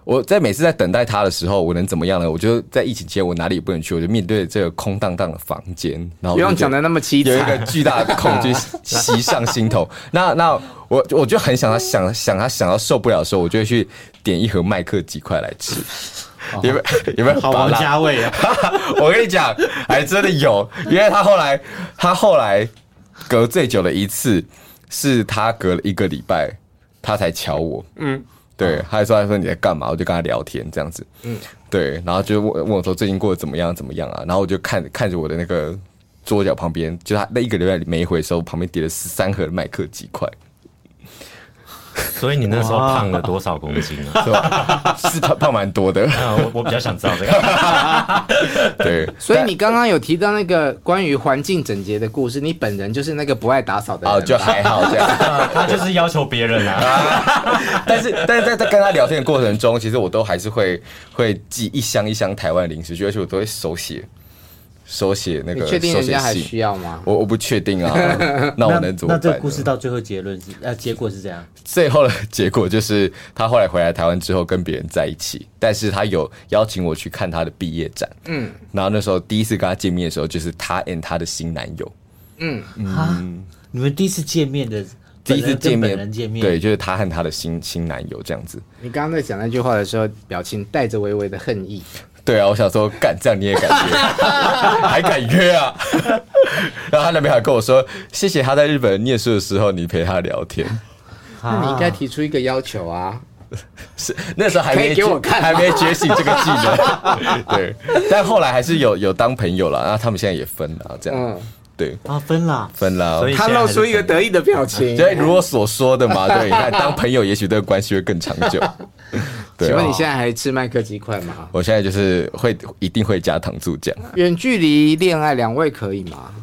我在每次在等待他的时候，我能怎么样呢？我就在疫情期间，我哪里也不能去，我就面对这个空荡荡的房间，然后不用讲的那么凄惨，有一个巨大的恐惧 袭上心头。那那我我就很想他想想他想要受不了的时候，我就会去点一盒麦克鸡块来吃，有没有有没有好王家卫啊？我跟你讲，还真的有，因为他后来他后来。隔最久的一次，是他隔了一个礼拜，他才敲我。嗯，对，他还说他说你在干嘛？我就跟他聊天这样子。嗯，对，然后就问问我说最近过得怎么样怎么样啊？然后我就看看着我的那个桌角旁边，就他那一个礼拜里没回的时候，旁边叠了十三盒的麦克鸡块。所以你那时候胖了多少公斤啊？是吧？是胖胖蛮多的。我我比较想知道这个。对，所以你刚刚有提到那个关于环境整洁的故事，你本人就是那个不爱打扫的人。哦，就还好这样。他就是要求别人啊。但是但是在在跟他聊天的过程中，其实我都还是会会寄一箱一箱台湾零食，而且我都会手写。手写那个，你确定人家还需要吗？我我不确定啊，那我能怎么办？那这个故事到最后结论是，呃，结果是这样。最后的结果就是，他后来回来台湾之后跟别人在一起，但是他有邀请我去看他的毕业展。嗯，然后那时候第一次跟他见面的时候，就是他 and 他的新男友。嗯嗯，你们第一次见面的，第一次见面，人见面，对，就是他和他的新新男友这样子。你刚刚在讲那句话的时候，表情带着微微的恨意。对啊，我想说，敢这样你也敢约，还敢约啊？然后他那边还跟我说，谢谢他在日本念书的时候你陪他聊天。那你应该提出一个要求啊，是那时候还没给我看，还没觉醒这个技能。对，但后来还是有有当朋友了，然后他们现在也分了，这样。对，啊，分了，分了所。以他露出一个得意的表情。所以，如我所说的嘛，对，那当朋友也许这个关系会更长久。请问你现在还吃麦克鸡块吗？我现在就是会一定会加糖醋酱。远距离恋爱，两位可以吗？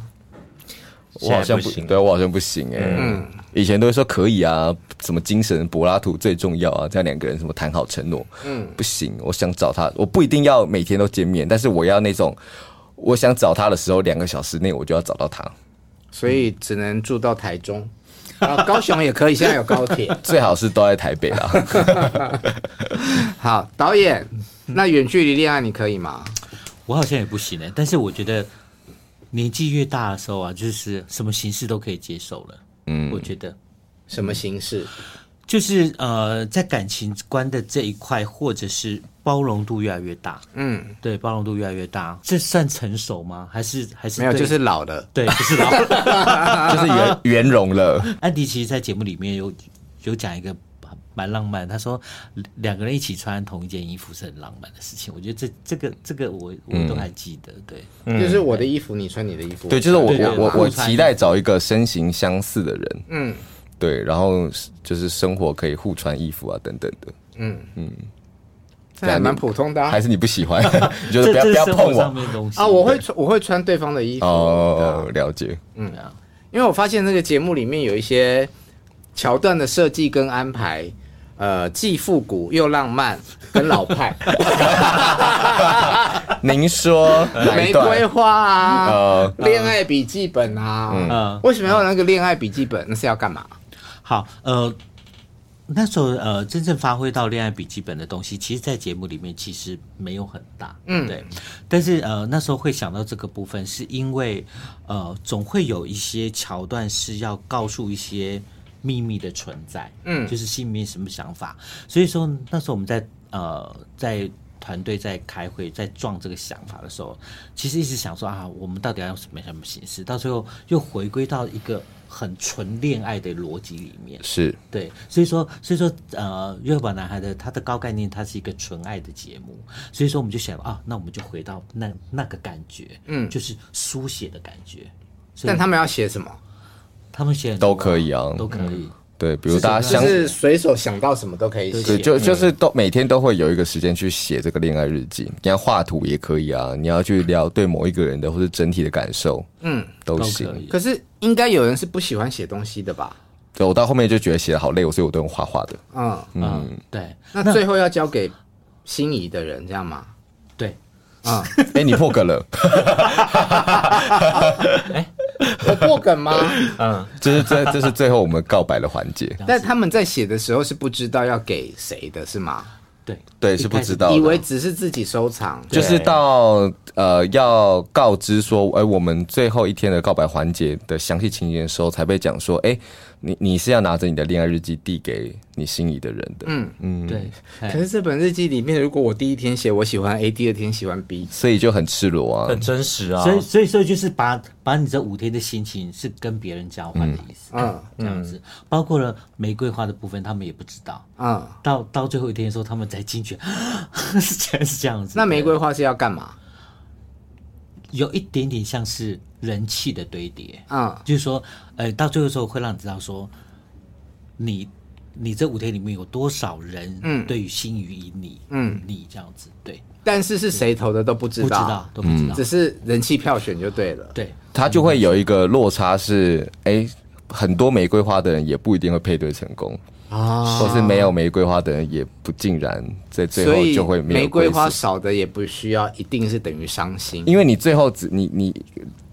我好像不行。对，我好像不行哎、嗯，以前都会说可以啊，什么精神柏拉图最重要啊，这样两个人什么谈好承诺，嗯，不行，我想找他，我不一定要每天都见面，但是我要那种，我想找他的时候，两个小时内我就要找到他，所以只能住到台中，啊，高雄也可以，现在有高铁，最好是都在台北啦。好，导演，那远距离恋爱你可以吗？我好像也不行哎，但是我觉得年纪越大的时候啊，就是什么形式都可以接受了。嗯，我觉得什么形式？就是呃，在感情观的这一块，或者是包容度越来越大。嗯，对，包容度越来越大，这算成熟吗？还是还是没有？就是老了。对，就是老了。就是圆 圆融了。安迪其实，在节目里面有有讲一个蛮浪漫，他说两个人一起穿同一件衣服是很浪漫的事情。我觉得这这个这个我我都还记得。对，就是我的衣服你穿你的衣服。对，就是我我我我期待找一个身形相似的人。嗯，对，然后就是生活可以互穿衣服啊，等等的。这还蛮普通的啊。还是你不喜欢？你觉得不要不要碰我？啊，我会穿我会穿对方的衣服。哦，了解。嗯啊，因为我发现这个节目里面有一些桥段的设计跟安排，呃，既复古又浪漫，跟老派。您说玫瑰花啊，呃恋爱笔记本啊，嗯为什么要那个恋爱笔记本？那是要干嘛？好，呃，那时候呃，真正发挥到恋爱笔记本的东西，其实，在节目里面其实没有很大，嗯，对。但是呃，那时候会想到这个部分，是因为呃，总会有一些桥段是要告诉一些秘密的存在，嗯，就是心里面什么想法。所以说那时候我们在呃在。团队在开会，在撞这个想法的时候，其实一直想说啊，我们到底要用什么什么形式？到最后又回归到一个很纯恋爱的逻辑里面。是对，所以说，所以说，呃，热宝男孩的他的高概念，它是一个纯爱的节目，所以说我们就想啊，那我们就回到那那个感觉，嗯，就是书写的感觉。但他们要写什么？他们写都可以啊都可以。对，比如大家就是随手想到什么都可以对写。对，就就是都每天都会有一个时间去写这个恋爱日记。你要画图也可以啊，你要去聊对某一个人的或者整体的感受，嗯，都都行可。以。可是应该有人是不喜欢写东西的吧？对，我到后面就觉得写的好累，所以我都用画画的。嗯，嗯，对，那最后要交给心仪的人，这样吗？对，啊、哎，你破格了，我破梗吗？嗯，这是这这是最后我们告白的环节。但他们在写的时候是不知道要给谁的，是吗？对，对，是不知道的，以为只是自己收藏，就是到呃要告知说，哎、我们最后一天的告白环节的详细情节的时候，才被讲说，哎、你你是要拿着你的恋爱日记递给你心仪的人的，嗯嗯，对。哎可是这本日记里面，如果我第一天写我喜欢 A，第二天喜欢 B，所以就很赤裸啊很，真实啊。所以，所以，所以就是把把你这五天的心情是跟别人交换的意思，嗯嗯，这样子，包括了玫瑰花的部分，他们也不知道，嗯，到到最后一天的时候，他们才惊觉，是这样是这样子。那玫瑰花是要干嘛？有一点点像是人气的堆叠，嗯，就是说，呃，到最后的时候会让你知道说，你你这五天里面有多少人，嗯，对于心仪于你，嗯，你这样子，对，但是是谁投的都不知道，不知道都不知道，只是人气票选就对了。对，他就会有一个落差是，哎、很多玫瑰花的人也不一定会配对成功啊，或是没有玫瑰花的人也不尽然在最后就会没有玫瑰花少的也不需要一定是等于伤心，因为你最后只你你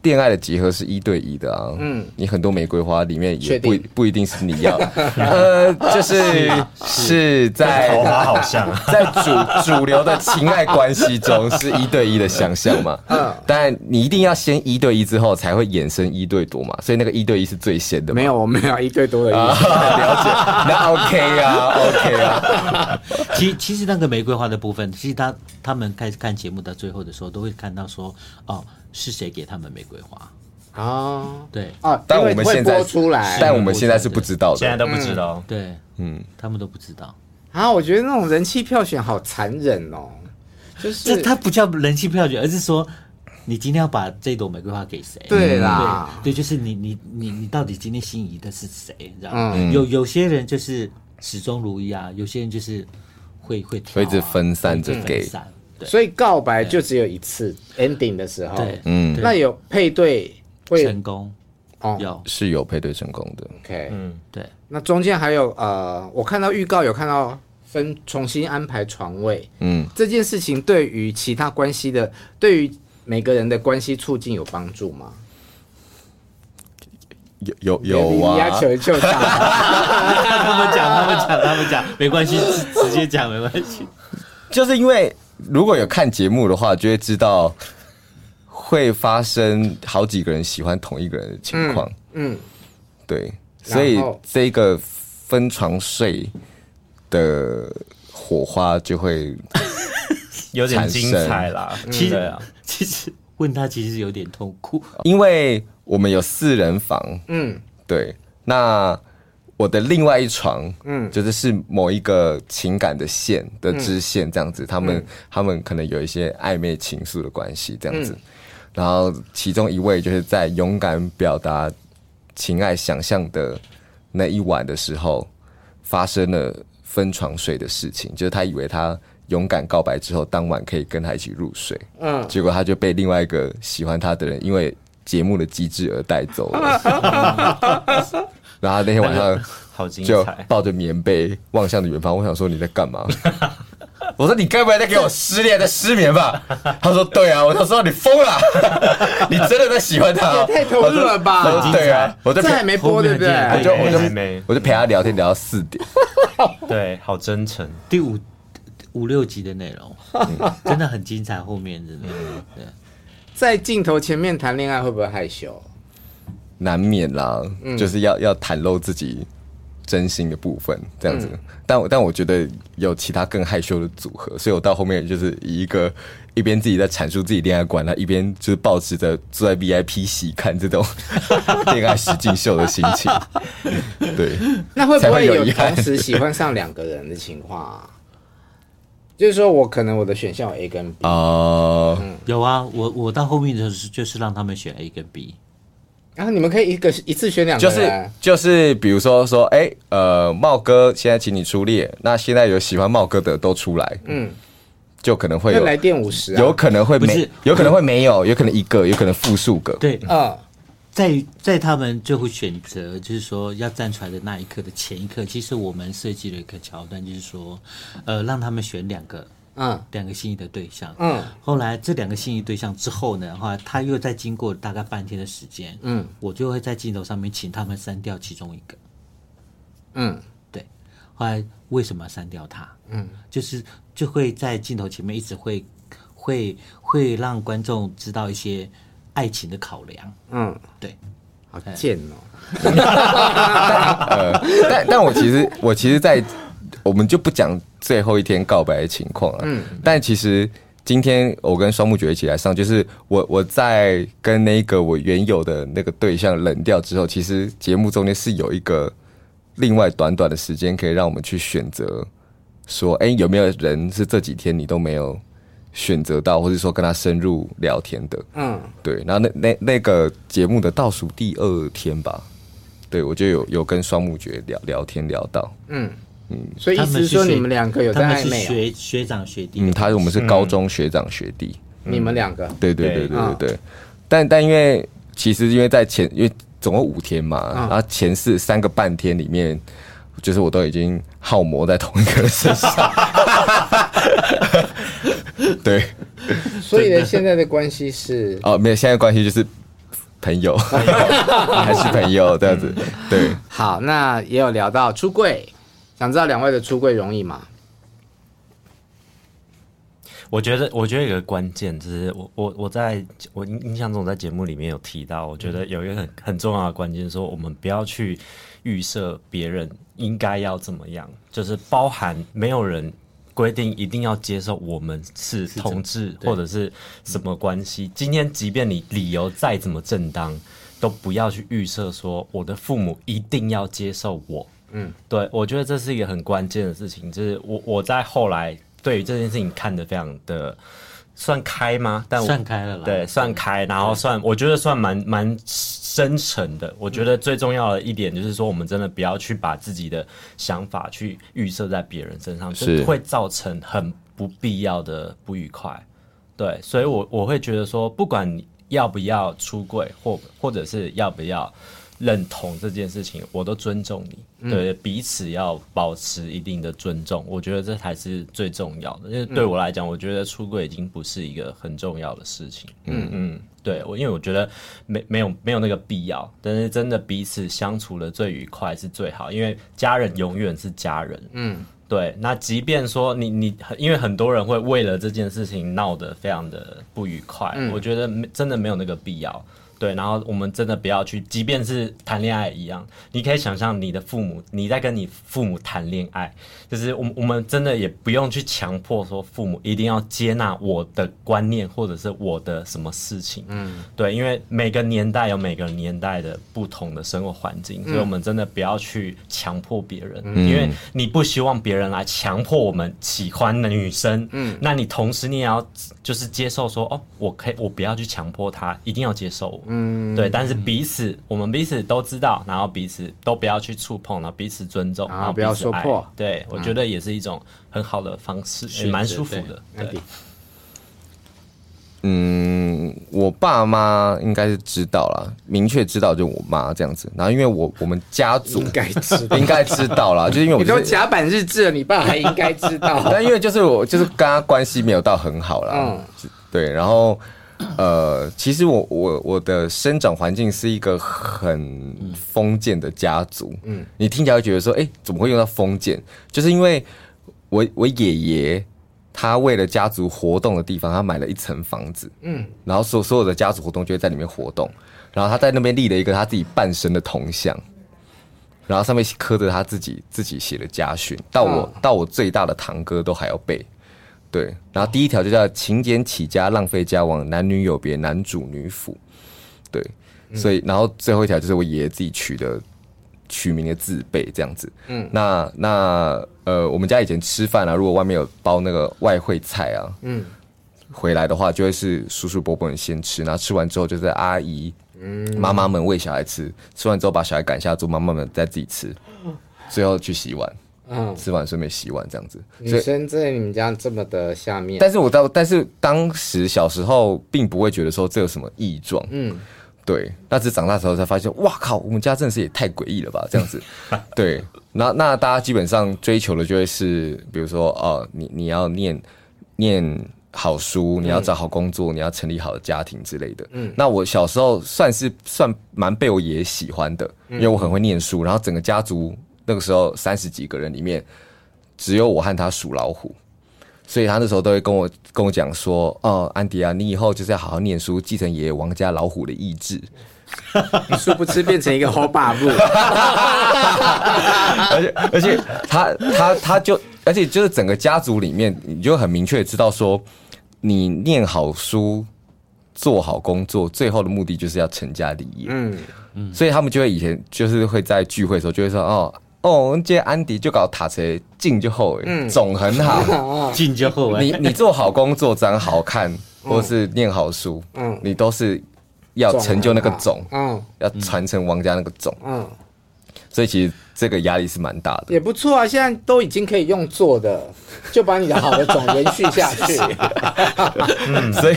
恋爱的结合是一对一的啊，嗯，你很多玫瑰花里面也不不一定是你要，呃，就是是在桃花好像啊。在主主流的情爱关系中是一对一的想象嘛，嗯，但你一定要先一对一之后才会衍生一对多嘛，所以那个一对一是最先的嘛，没有，我没有一对多的意啊，思。了解，那 OK 啊，OK 啊，其其实那个玫瑰花的部分，其实他他们开始看节目到最后的时候，都会看到说，哦，是谁给他们玫瑰花？哦对哦，但我们现在播出来，但我们现在是不知道的，现在都不知道。对，嗯，他们都不知道。啊，我觉得那种人气票选好残忍哦，就是这它不叫人气票选，而是说你今天要把这朵玫瑰花给谁？对啦，对，对，就是你你你你到底今天心仪的是谁？你知道吗？嗯有有些人就是始终如一啊，有些人就是会会会一直分散着给分散对所以告白就只有一次 ending 的时候，对，嗯，那有配对会成功。哦。有。是有配对成功的。OK，嗯，对。那中间还有呃，我看到预告有看到分重新安排床位，嗯，这件事情对于其他关系的，对于每个人的关系促进有帮助吗？有有有你要啊，求一求他，他们讲，他们讲，他们讲，没关系，直直接讲没关系。就是因为如果有看节目的话，就会知道会发生好几个人喜欢同一个人的情况。嗯，对，所以这个分床睡的火花就会 有点精彩啦。其实对啊，其实问他其实有点痛苦，因为我们有四人房，嗯，对，那我的另外一床，嗯。嗯，就是是某一个情感的线的支线这样子，他们他们可能有一些暧昧情愫的关系这样子，然后其中一位就是在勇敢表达情爱想象的那一晚的时候，发生了分床睡的事情，就是他以为他勇敢告白之后，当晚可以跟他一起入睡，嗯。结果他就被另外一个喜欢他的人，因为节目的机制而带走了。然后那天晚上好精就彩。抱着棉被望向着远方，我想说你在干嘛？我说你该不会在给我失恋在失眠吧？他说对啊，我就说你疯了，你真的在喜欢他哦？也太投入了吧我说对啊，我就陪这还没播对不对？我就我就还没我就陪他聊天聊到四点，对，好真诚。第五五六集的内容，真的很精彩。后面真的，对，在镜头前面谈恋爱会不会害羞？难免啦，嗯。就是要要袒露自己真心的部分，这样子。嗯。但我但我觉得有其他更害羞的组合，所以我到后面就是以一个一边自己在阐述自己恋爱观，那一边就是保持着坐在 VIP 席看这种 恋爱实境秀的心情。对，那会不才会会有同时喜欢上两个人的情况啊？就是说我可能我的选项有 A 跟 B，、啊、有啊，我我到后面就是就是让他们选 A 跟 B，然后你们可以一个一次选两个就是，就是，比如说说，哎、呃，茂哥现在请你出列，那现在有喜欢茂哥的都出来，嗯，就可能会有来电五十啊，有可能会没不是，有可能会没有，有可能一个，有可能复数个。对，嗯。在在他们最后选择，就是说要站出来的那一刻的前一刻，其实我们设计了一个桥段，就是说，呃，让他们选两个嗯。两个心仪的对象。嗯，后来这两个心仪对象之后呢，后来他又再经过大概半天的时间，嗯，我就会在镜头上面请他们删掉其中一个。嗯。对，后来为什么要删掉他？嗯，就是就会在镜头前面一直会会会让观众知道一些爱情的考量。嗯，对，好贱哦，呃，但但我其实我其实在，我们就不讲最后一天告白的情况了。嗯，但其实今天我跟双木觉一起来上，就是我我在跟那个我原有的那个对象冷掉之后，其实节目中间是有一个另外短短的时间，可以让我们去选择，说，哎、有没有人是这几天你都没有选择到，或者说跟他深入聊天的？嗯，对，然后那那那个节目的倒数第二天吧，对我就有有跟双木觉聊聊天聊到，所以意思是说你们两个有在他们是暧昧、哦，学学长学弟，嗯，他我们是高中学长学弟，你们两个，对对对对。对对对，但但因为其实因为在前因为总共五天嘛，然后前四三个半天里面，就是我都已经耗磨在同一个人身上，对，所以呢，现在的关系是？哦，没有，现在关系就是朋友，还是朋友这样子，对。好，那也有聊到出柜，想知道两位的出柜容易吗？我觉得，我觉得有个关键就是我我我在我印印象中在节目里面有提到，我觉得有一个很很重要的关键，说我们不要去预设别人应该要怎么样，就是包含没有人规定一定要接受我们是同志或者是什么关系。今天即便你理由再怎么正当，都不要去预设说我的父母一定要接受我。嗯，对，我觉得这是一个很关键的事情，就是我我在后来对于这件事情看得非常的算开吗？但我算开了啦。对，算开，然后算，我觉得算蛮蛮深沉的。我觉得最重要的一点就是说，我们真的不要去把自己的想法去预设在别人身上，是会造成很不必要的不愉快。对，所以我我会觉得说，不管你要不要出柜，或或者是要不要。认同这件事情，我都尊重你。对，彼此要保持一定的尊重，我觉得这才是最重要的。因为对我来讲，我觉得出柜已经不是一个很重要的事情。嗯嗯，对我，因为我觉得没没有没有那个必要。但是真的彼此相处的最愉快是最好，因为家人永远是家人。嗯，对。那即便说你你，因为很多人会为了这件事情闹得非常的不愉快，我觉得真的没有那个必要。对，然后我们真的不要去，即便是谈恋爱一样，你可以想象你的父母，你在跟你父母谈恋爱，就是我我们真的也不用去强迫说父母一定要接纳我的观念或者是我的什么事情，嗯，对，因为每个年代有每个年代的不同的生活环境，所以我们真的不要去强迫别人，嗯，因为你不希望别人来强迫我们喜欢的女生，嗯，那你同时你也要就是接受说，哦，我可以，我不要去强迫他，一定要接受我。嗯，对，但是彼此，我们彼此都知道，然后彼此都不要去触碰，然后彼此尊重，然后不要说破。对，我觉得也是一种很好的方式，也蛮舒服的。对，嗯，我爸妈应该是知道了，明确知道就我妈这样子。然后因为我我们家族应该知道应该知道了，就是因为我们都甲板日志了，你爸还应该知道。但因为就是我就是跟他关系没有到很好了，嗯，对，然后。呃，其实我我我的生长环境是一个很封建的家族。嗯，你听起来会觉得说，哎、欸，怎么会用到封建？就是因为我我爷爷他为了家族活动的地方，他买了一层房子。嗯，然后所所有的家族活动就会在里面活动。然后他在那边立了一个他自己半身的铜像，然后上面刻着他自己自己写的家训，到我到我最大的堂哥都还要背。对，然后第一条就叫勤俭起家，浪费家亡，男女有别，男主女辅。对，所以然后最后一条就是我爷爷自己取的取名的字辈这样子。嗯，那那呃，我们家以前吃饭啊，如果外面有包那个外汇菜啊，嗯，回来的话就会是叔叔伯伯们先吃，然后吃完之后就是阿姨、嗯。妈妈们喂小孩吃，吃完之后把小孩赶下桌，妈妈们再自己吃，最后去洗碗。嗯，吃完顺便洗碗这样子。女生在你们家这么的下面，但是我到，但是当时小时候并不会觉得说这有什么异状。嗯，对。那只长大之后才发现，哇靠，我们家真的是也太诡异了吧？这样子。对。那那大家基本上追求的就会是，比如说哦，你你要念念好书，你要找好工作，嗯、你要成立好的家庭之类的。嗯。那我小时候算是算蛮被我爷爷喜欢的，因为我很会念书，然后整个家族。那个时候三十几个人里面，只有我和他属老虎，所以他那时候都会跟我跟我讲说：“哦，安迪啊，你以后就是要好好念书，继承爷爷王家老虎的意志。”你殊不知变成一个好爸爸，而且而且他他他就而且就是整个家族里面，你就很明确知道说，你念好书，做好工作，最后的目的就是要成家立业。嗯嗯，所以他们就会以前就是会在聚会的时候就会说：“哦。”哦，这安迪就搞塔车进就后，嗯，总很好，进就好。你你做好工作，长好看，或是念好书，嗯，你都是要成就那个种，嗯，要传承王家那个种，嗯。所以其实这个压力是蛮大的，也不错啊。现在都已经可以用做的，就把你的好的种延续下去。嗯，所以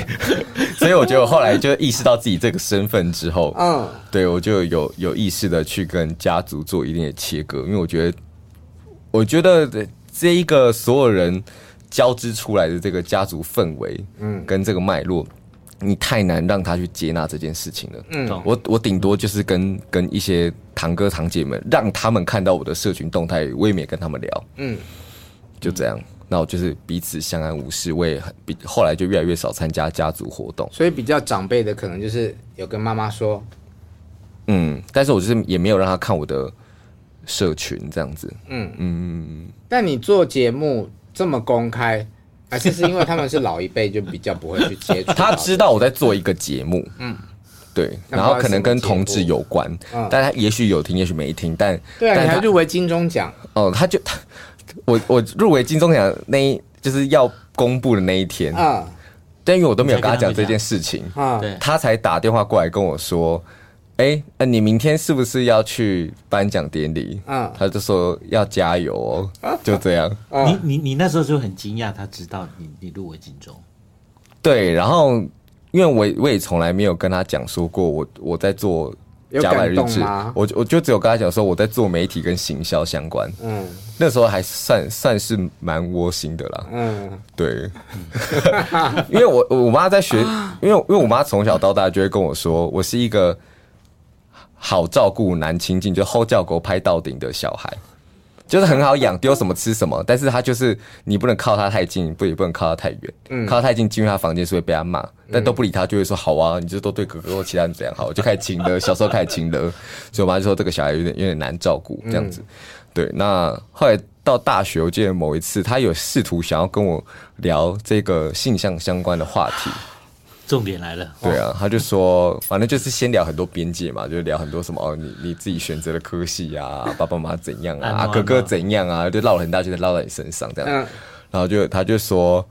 所以我觉得我后来就意识到自己这个身份之后，嗯，对我就有有意识的去跟家族做一定的切割，因为我觉得我觉得这一个所有人交织出来的这个家族氛围，嗯，跟这个脉络。你太难让他去接纳这件事情了。嗯，我我顶多就是跟跟一些堂哥堂姐们，让他们看到我的社群动态，我也没跟他们聊。嗯，就这样。那我就是彼此相安无事。我也很比后来就越来越少参加家族活动。所以比较长辈的可能就是有跟妈妈说。嗯，但是我就是也没有让他看我的社群这样子。嗯嗯嗯。但你做节目这么公开。还是是因为他们是老一辈，就比较不会去接触。他知道我在做一个节目，嗯，对，然后可能跟同志有关，嗯，但他也许有听，也许没听，但对啊，你还入围金钟奖。哦，他就他 我我入围金钟奖那一就是要公布的那一天，嗯，但因为我都没有跟他讲这件事情，啊，对，他才打电话过来跟我说：“哎，呃，你明天是不是要去颁奖典礼？”嗯他就说要加油哦，就这样。你你你那时候就很惊讶，他知道你你入围金钟，对，然后因为我我也从来没有跟他讲说过我我在做有甲板日志我我就只有跟他讲说我在做媒体跟行销相关。嗯那时候还算算是蛮窝心的啦。嗯，对，因为我我妈在学，因为因为我妈从小到大就会跟我说，我是一个好照顾、难亲近，就后教狗拍到顶的小孩，就是很好养，丢什么吃什么。但是他就是你不能靠他太近，不也不能靠他太远。靠他太近进入他房间是会被他骂，但都不理他就会说好啊，你就都对哥哥或其他人怎样好，就开始 亲了。小时候开始亲了，所以我妈就说这个小孩有点有点难照顾这样子。对，那后来到大学，我记得某一次，他有试图想要跟我聊这个性向相关的话题。重点来了，对啊，他就说，反正就是先聊很多边界嘛，就聊很多什么哦，你你自己选择的科系啊，爸爸妈妈怎样啊，啊哥哥怎样啊，就唠了很大，就在唠到你身上这样。然后就他就说，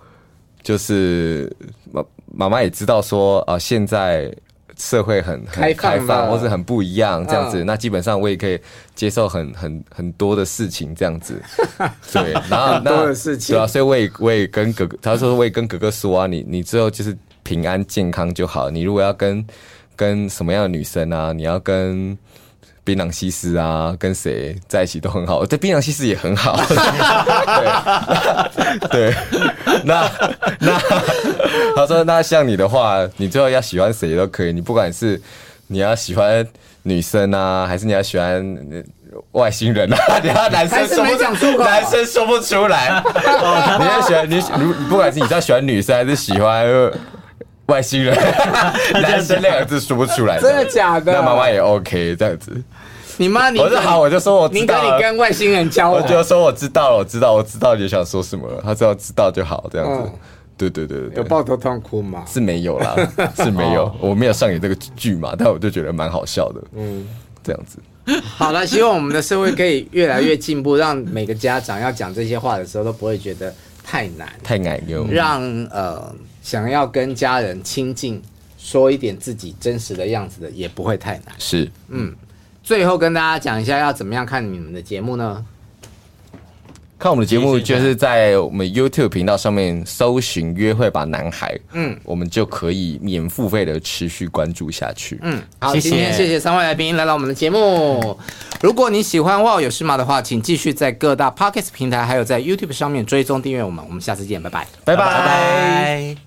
就是妈妈妈也知道说啊，现在。社会很很开放，或是很不一样这样子，嗯、那基本上我也可以接受很很很多的事情这样子，对，然后那多的事情，对啊，所以我也我也跟哥哥，他说我也跟哥哥说啊，你你之后就是平安健康就好，你如果要跟跟什么样的女生啊，你要跟。槟榔西施啊，跟谁在一起都很好。这槟榔西施也很好。对，对，那那他说，那像你的话，你最后要喜欢谁都可以。你不管是你要喜欢女生啊，还是你要喜欢外星人啊？你要男生说不出，男生说不出来。你要喜欢你，如不管是你要喜欢女生还是喜欢。外星人，男生两个字说不出来，真的假的？那妈妈也 OK 这样子。你妈，你我就好，我就说我知道。你跟你跟外星人交往，我就说我知道了，我知道，我知道你想说什么了。他只要知道就好，这样子。对对对对，有抱头痛哭吗？是没有啦，是没有，我没有上演这个剧嘛，但我就觉得蛮好笑的。嗯，这样子。好了，希望我们的社会可以越来越进步，让每个家长要讲这些话的时候都不会觉得太难，太难用。让呃。想要跟家人亲近，说一点自己真实的样子的，也不会太难。是，嗯。最后跟大家讲一下，要怎么样看你们的节目呢？看我们的节目，就是在我们 YouTube 频道上面搜寻“约会吧男孩”，嗯，我们就可以免付费的持续关注下去。嗯，好，谢谢今天谢谢三位来宾来到我们的节目。如果你喜欢《哇有事吗》的话，请继续在各大 Podcast 平台还有在 YouTube 上面追踪订阅我们。我们下次见，拜拜，拜拜。